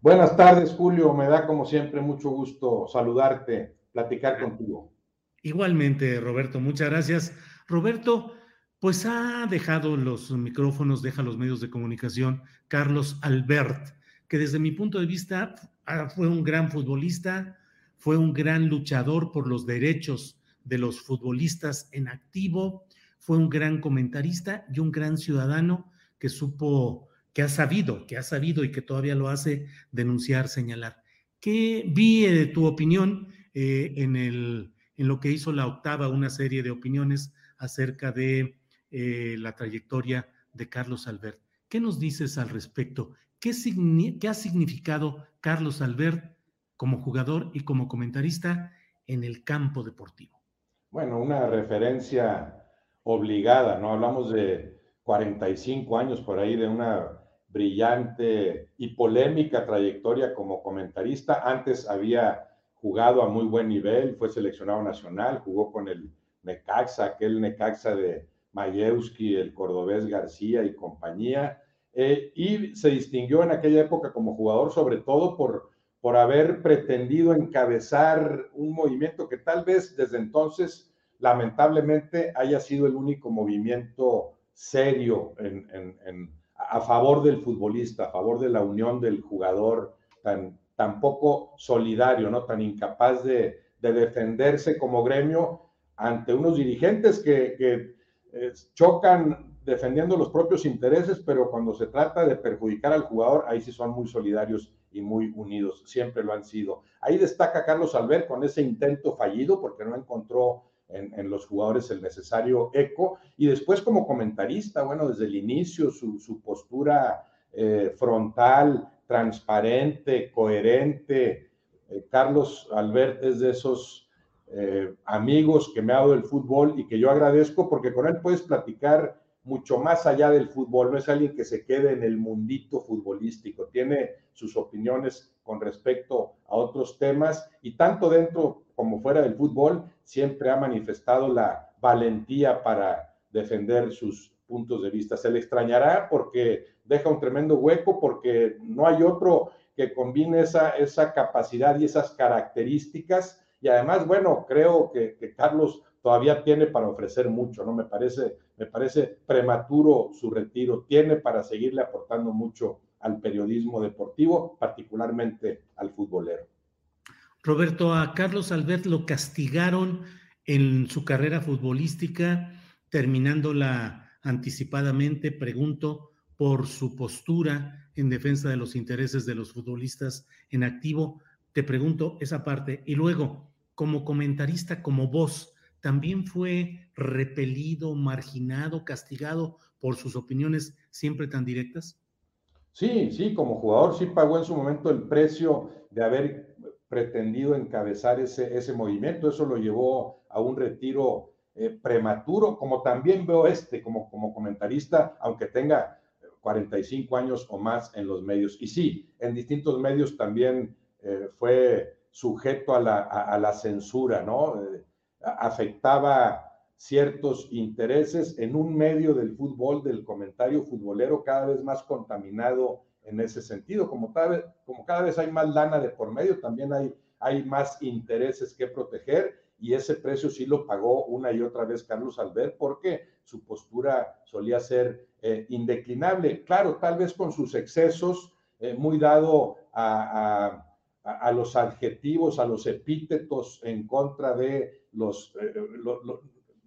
Buenas tardes, Julio. Me da como siempre mucho gusto saludarte, platicar contigo. Igualmente, Roberto, muchas gracias. Roberto, pues ha dejado los micrófonos, deja los medios de comunicación Carlos Albert, que desde mi punto de vista ah, fue un gran futbolista, fue un gran luchador por los derechos de los futbolistas en activo, fue un gran comentarista y un gran ciudadano que supo, que ha sabido, que ha sabido y que todavía lo hace denunciar, señalar. ¿Qué vi de tu opinión eh, en, el, en lo que hizo la octava, una serie de opiniones acerca de eh, la trayectoria de Carlos Albert? ¿Qué nos dices al respecto? ¿Qué, signi- qué ha significado Carlos Albert como jugador y como comentarista en el campo deportivo? Bueno, una referencia obligada, ¿no? Hablamos de 45 años por ahí de una brillante y polémica trayectoria como comentarista. Antes había jugado a muy buen nivel, fue seleccionado nacional, jugó con el Necaxa, aquel Necaxa de Mayewski, el cordobés García y compañía, eh, y se distinguió en aquella época como jugador sobre todo por, por haber pretendido encabezar un movimiento que tal vez desde entonces lamentablemente haya sido el único movimiento serio en, a favor del futbolista, a favor de la unión del jugador, tan, poco solidario, ¿no? tan incapaz de, de defenderse como gremio ante unos dirigentes que, que eh, chocan defendiendo los propios intereses, pero cuando se trata de perjudicar al jugador, ahí sí son muy solidarios y muy unidos, siempre lo han sido. Ahí destaca Carlos Albert con ese intento fallido porque no encontró en, los jugadores el necesario eco. Y después como comentarista, bueno, desde el inicio su, su postura eh, frontal, transparente, coherente. Eh, Carlos Albert es de esos eh, amigos que me ha dado el fútbol y que yo agradezco porque con él puedes platicar mucho más allá del fútbol, no es alguien que se quede en el mundito futbolístico, tiene sus opiniones con respecto a otros temas y tanto dentro como fuera del fútbol siempre ha manifestado la valentía para defender sus puntos de vista. Se le extrañará porque deja un tremendo hueco, porque no hay otro que combine esa, esa capacidad y esas características. Y además, bueno, creo que, Carlos todavía tiene para ofrecer mucho, ¿no? Me parece, me parece prematuro su retiro, tiene para seguirle aportando mucho al periodismo deportivo, particularmente al futbolero. Roberto, a Carlos Albert lo castigaron en su carrera futbolística, terminándola anticipadamente, pregunto, por su postura en defensa de los intereses de los futbolistas en activo. Te pregunto esa parte. Y luego, como comentarista, como voz, también fue repelido, marginado, castigado por sus opiniones siempre tan directas? Sí, sí, como jugador sí pagó en su momento el precio de haber pretendido encabezar ese, ese movimiento. Eso lo llevó a un retiro eh, prematuro, como también veo este como, como comentarista, aunque tenga 45 años o más en los medios. Y sí, en distintos medios también eh, fue sujeto a la, a, la censura, ¿no? Eh, afectaba ciertos intereses en un medio del fútbol, del comentario futbolero cada vez más contaminado en ese sentido. Como vez, como cada vez hay más lana de por medio, también hay, hay más intereses que proteger y ese precio sí lo pagó una y otra vez Carlos Albert porque su postura solía ser eh, indeclinable. Claro, tal vez con sus excesos, eh, muy dado a, los adjetivos, a los epítetos en contra de los, eh,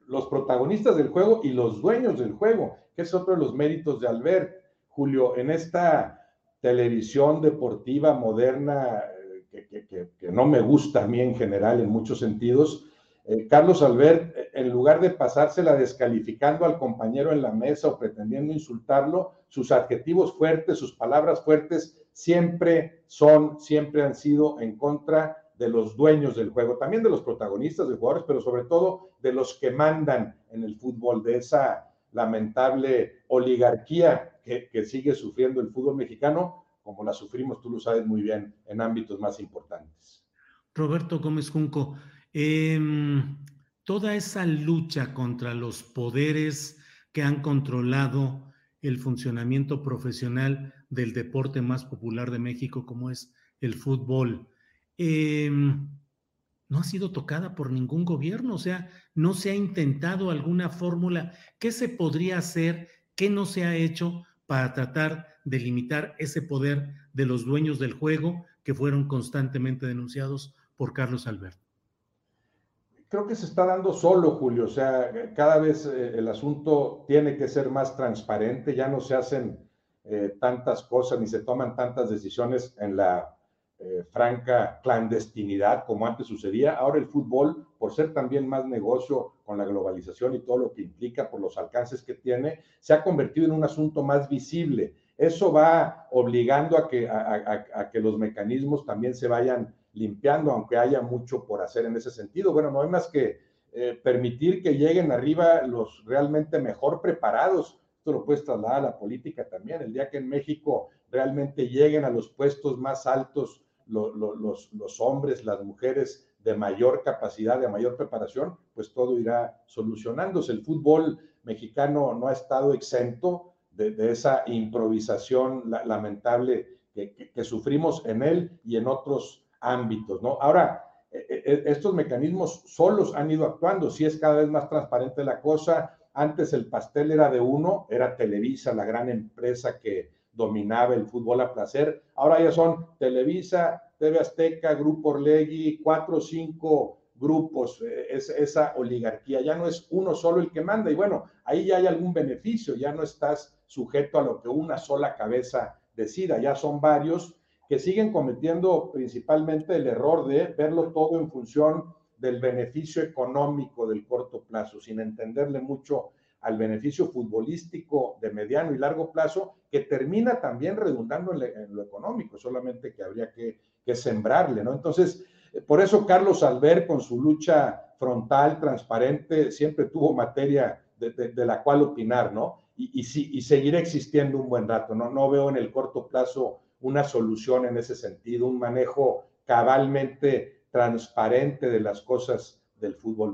los protagonistas del juego y los dueños del juego, que es otro de los méritos de Albert. Julio, en esta televisión deportiva moderna que, que, no me gusta a mí en general en muchos sentidos, eh, Carlos Albert, en lugar de pasársela descalificando al compañero en la mesa o pretendiendo insultarlo, sus adjetivos fuertes, sus palabras fuertes, siempre son, siempre han sido en contra de los dueños del juego, también de los protagonistas de jugadores, pero sobre todo de los que mandan en el fútbol, de esa lamentable oligarquía que, sigue sufriendo el fútbol mexicano, como la sufrimos, tú lo sabes muy bien, en ámbitos más importantes. Roberto Gómez Junco, em, toda esa lucha contra los poderes que han controlado el funcionamiento profesional del deporte más popular de México, como es el fútbol, Em, no ha sido tocada por ningún gobierno, o sea, no se ha intentado alguna fórmula. ¿Qué se podría hacer? ¿Qué no se ha hecho para tratar de limitar ese poder de los dueños del juego que fueron constantemente denunciados por Carlos Alberto? Creo que se está dando solo, Julio. O sea, cada vez eh, el asunto tiene que ser más transparente, ya no se hacen eh, tantas cosas ni se toman tantas decisiones en la eh, franca clandestinidad como antes sucedía. Ahora el fútbol, por ser también más negocio con la globalización y todo lo que implica por los alcances que tiene, se ha convertido en un asunto más visible. Eso va obligando a que, a, que los mecanismos también se vayan limpiando, aunque haya mucho por hacer en ese sentido. Bueno, no hay más que eh, permitir que lleguen arriba los realmente mejor preparados. Esto lo puedes trasladar a la política también. El día que en México realmente lleguen a los puestos más altos los, hombres, las mujeres de mayor capacidad, de mayor preparación, pues todo irá solucionándose. El fútbol mexicano no ha estado exento de, esa improvisación lamentable que, sufrimos en él y en otros ámbitos, ¿no? Ahora, e, e, e, estos mecanismos solos han ido actuando, si es cada vez más transparente la cosa. Antes el pastel era de uno, era Televisa, la gran empresa que dominaba el fútbol a placer. Ahora ya son Televisa, TV Azteca, Grupo Orlegui, cuatro o cinco grupos, eh, es, esa oligarquía. Ya no es uno solo el que manda y bueno, ahí ya hay algún beneficio, ya no estás sujeto a lo que una sola cabeza decida, ya son varios que siguen cometiendo principalmente el error de verlo todo en función del beneficio económico del corto plazo, sin entenderle mucho al beneficio futbolístico de mediano y largo plazo, que termina también redundando en, lo económico, solamente que habría que, sembrarle, ¿no? Entonces, eh, por eso Carlos Albert, con su lucha frontal, transparente, siempre tuvo materia de, la cual opinar, ¿no? Y, y, y seguirá existiendo un buen rato, ¿no? No veo en el corto plazo una solución en ese sentido, un manejo cabalmente transparente de las cosas del fútbol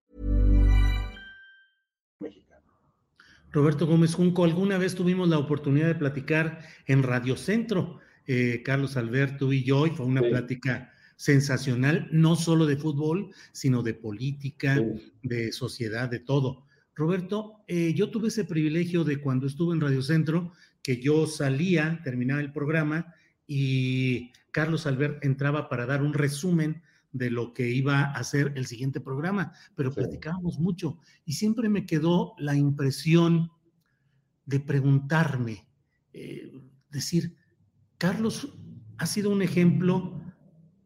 Roberto Gómez Junco, alguna vez tuvimos la oportunidad de platicar en Radio Centro, eh, Carlos Alberto y yo, y fue una plática sensacional, no solo de fútbol, sino de política, de sociedad, de todo. Roberto, eh, yo tuve ese privilegio de cuando estuve en Radio Centro, que yo salía, terminaba el programa y Carlos Albert entraba para dar un resumen de lo que iba a hacer el siguiente programa, pero platicábamos mucho y siempre me quedó la impresión de preguntarme, eh, decir, Carlos ha sido un ejemplo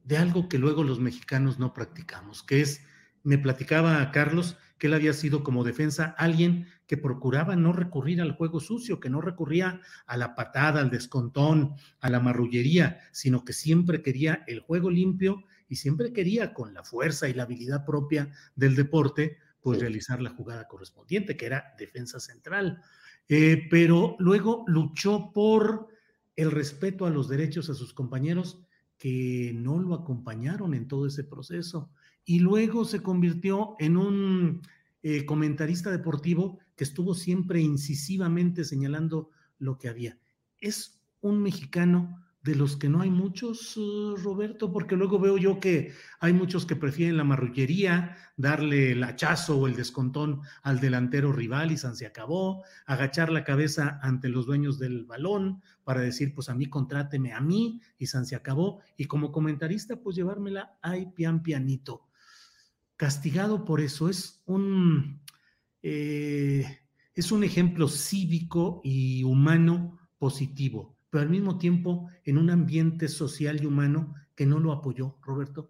de algo que luego los mexicanos no practicamos, que es, me platicaba a Carlos que él había sido como defensa alguien que procuraba no recurrir al juego sucio, que no recurría a la patada, al descontón, a la marrullería, sino que siempre quería el juego limpio y siempre quería con la fuerza y la habilidad propia del deporte, pues realizar la jugada correspondiente, que era defensa central. Eh, pero luego luchó por el respeto a los derechos a sus compañeros que no lo acompañaron en todo ese proceso. Y luego se convirtió en un eh, comentarista deportivo que estuvo siempre incisivamente señalando lo que había. Es un mexicano de los que no hay muchos, uh, Roberto, porque luego veo yo que hay muchos que prefieren la marrullería, darle el hachazo o el descontón al delantero rival y se acabó, agachar la cabeza ante los dueños del balón para decir, pues a mí contráteme a mí y se acabó, y como comentarista, pues llevármela ay pian pianito. Castigado por eso, es un, eh, es un ejemplo cívico y humano positivo pero al mismo tiempo en un ambiente social y humano que no lo apoyó, Roberto.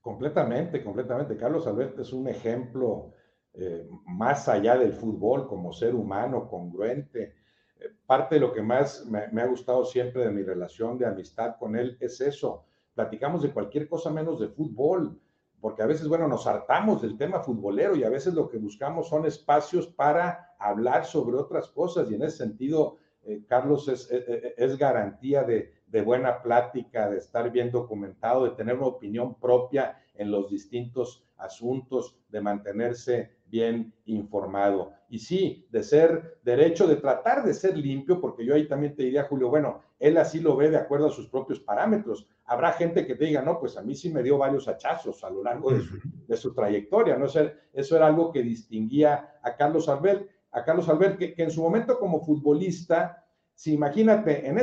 Completamente, completamente. Carlos Alberto es un ejemplo eh, más allá del fútbol como ser humano, congruente. Eh, parte de lo que más me, me, ha gustado siempre de mi relación de amistad con él es eso. Platicamos de cualquier cosa menos de fútbol, porque a veces, bueno, nos hartamos del tema futbolero y a veces lo que buscamos son espacios para hablar sobre otras cosas y en ese sentido eh, Carlos es, eh, eh, es, garantía de, de, buena plática, de estar bien documentado, de tener una opinión propia en los distintos asuntos, de mantenerse bien informado. Y sí, de ser derecho, de tratar de ser limpio, porque yo ahí también te diría, Julio, bueno, él así lo ve de acuerdo a sus propios parámetros. Habrá gente que te diga, no, pues a mí sí me dio varios hachazos a lo largo de su, de su trayectoria, ¿no? Eso, eso era algo que distinguía a Carlos Arbel a Carlos Albert, que, en su momento como futbolista, si imagínate, en,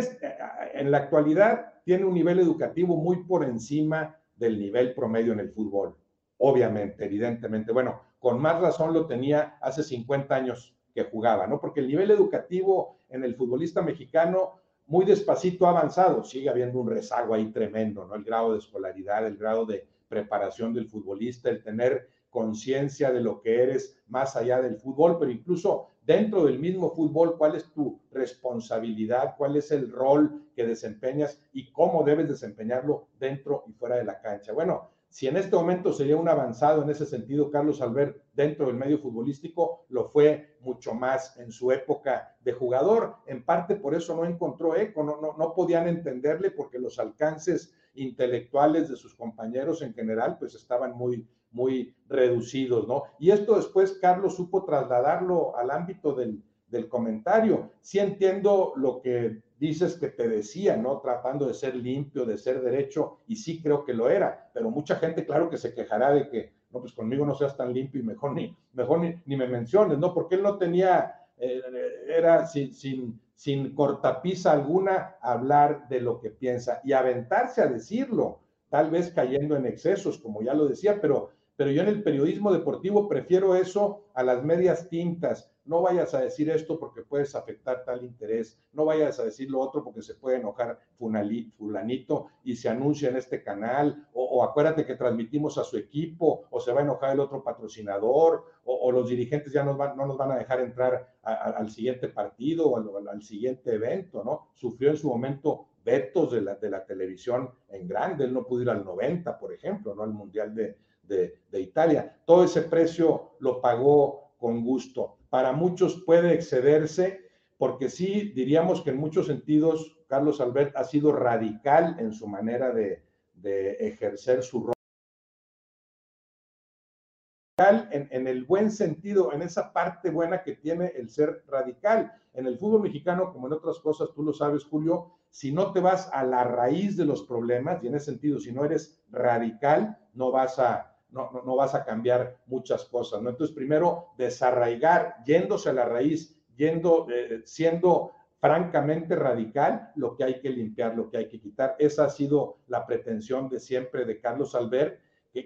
en la actualidad tiene un nivel educativo muy por encima del nivel promedio en el fútbol, obviamente, evidentemente. Bueno, con más razón lo tenía hace 50 años que jugaba, ¿no? Porque el nivel educativo en el futbolista mexicano muy despacito ha avanzado, sigue habiendo un rezago ahí tremendo, ¿no? El grado de escolaridad, el grado de preparación del futbolista, el tener conciencia de lo que eres más allá del fútbol, pero incluso dentro del mismo fútbol, cuál es tu responsabilidad, cuál es el rol que desempeñas y cómo debes desempeñarlo dentro y fuera de la cancha. Bueno, si en este momento sería un avanzado en ese sentido Carlos Albert dentro del medio futbolístico, lo fue mucho más en su época de jugador. En parte por eso no encontró eco, no, no, no podían entenderle porque los alcances intelectuales de sus compañeros en general pues estaban muy, muy reducidos, ¿no? Y esto después Carlos supo trasladarlo al ámbito del, del comentario. Sí entiendo lo que dices que te decía, ¿no? Tratando de ser limpio, de ser derecho, y sí creo que lo era, pero mucha gente, claro que se quejará de que, no, pues conmigo no seas tan limpio y mejor ni, mejor ni, me menciones, ¿no? Porque él no tenía, eh, era sin, sin, sin cortapisa alguna hablar de lo que piensa y aventarse a decirlo, tal vez cayendo en excesos, como ya lo decía, pero pero yo en el periodismo deportivo prefiero eso a las medias tintas. No vayas a decir esto porque puedes afectar tal interés, no vayas a decir lo otro porque se puede enojar fulanito y se anuncia en este canal, o, acuérdate que transmitimos a su equipo, o se va a enojar el otro patrocinador, o, los dirigentes ya no nos van a dejar entrar al siguiente partido o al, al, siguiente evento, ¿no? Sufrió en su momento vetos de la, de la televisión en grande, él no pudo ir al 90, por ejemplo, ¿no? Al Mundial de, de, Italia. Todo ese precio lo pagó con gusto. Para muchos puede excederse, porque sí diríamos que en muchos sentidos Carlos Albert ha sido radical en su manera de, ejercer su rol. En, en, el buen sentido, en esa parte buena que tiene el ser radical. En el fútbol mexicano, como en otras cosas, tú lo sabes, Julio, si no te vas a la raíz de los problemas, y en ese sentido, si no eres radical, no vas a, no, no, vas a cambiar muchas cosas, ¿no? Entonces, primero, desarraigar, yéndose a la raíz, yendo, eh, siendo francamente radical, lo que hay que limpiar, lo que hay que quitar. Esa ha sido la pretensión de siempre de Carlos Albert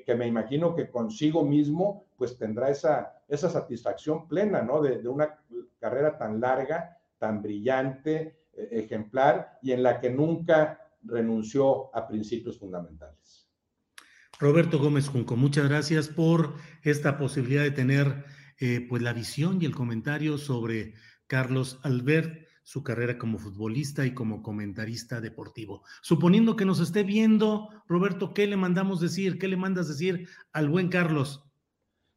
que, me imagino que consigo mismo pues tendrá esa, esa satisfacción plena, ¿no? De, una carrera tan larga, tan brillante, eh, ejemplar y en la que nunca renunció a principios fundamentales. Roberto Gómez Junco, muchas gracias por esta posibilidad de tener eh, pues la visión y el comentario sobre Carlos Albert su carrera como futbolista y como comentarista deportivo. Suponiendo que nos esté viendo, Roberto, ¿qué le mandamos decir? ¿Qué le mandas decir al buen Carlos?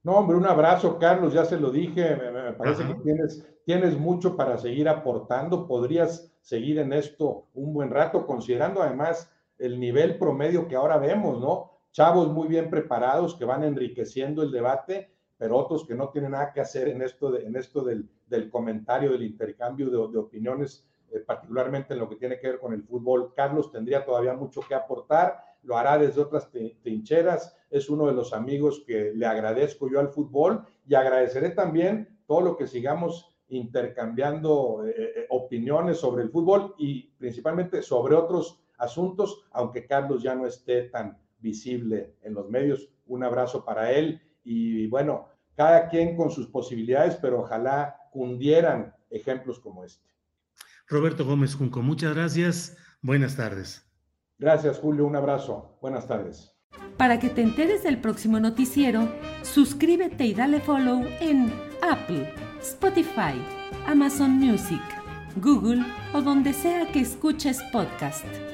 No, hombre, un abrazo, Carlos, ya se lo dije, me, parece que tienes, tienes mucho para seguir aportando, podrías seguir en esto un buen rato, considerando además el nivel promedio que ahora vemos, ¿no? Chavos muy bien preparados que van enriqueciendo el debate pero otros que no tienen nada que hacer en esto, en esto del, del comentario, del intercambio de, de opiniones, eh, particularmente en lo que tiene que ver con el fútbol. Carlos tendría todavía mucho que aportar, lo hará desde otras trincheras, es uno de los amigos que le agradezco yo al fútbol y agradeceré también todo lo que sigamos intercambiando eh, eh, opiniones sobre el fútbol y principalmente sobre otros asuntos, aunque Carlos ya no esté tan visible en los medios. Un abrazo para él y bueno, cada quien con sus posibilidades, pero ojalá cundieran ejemplos como este. Roberto Gómez Junco, muchas gracias. Buenas tardes. Gracias, Julio. Un abrazo. Buenas tardes. Para que te enteres del próximo noticiero, suscríbete y dale follow en Apple, Spotify, Amazon Music, Google o donde sea que escuches podcast.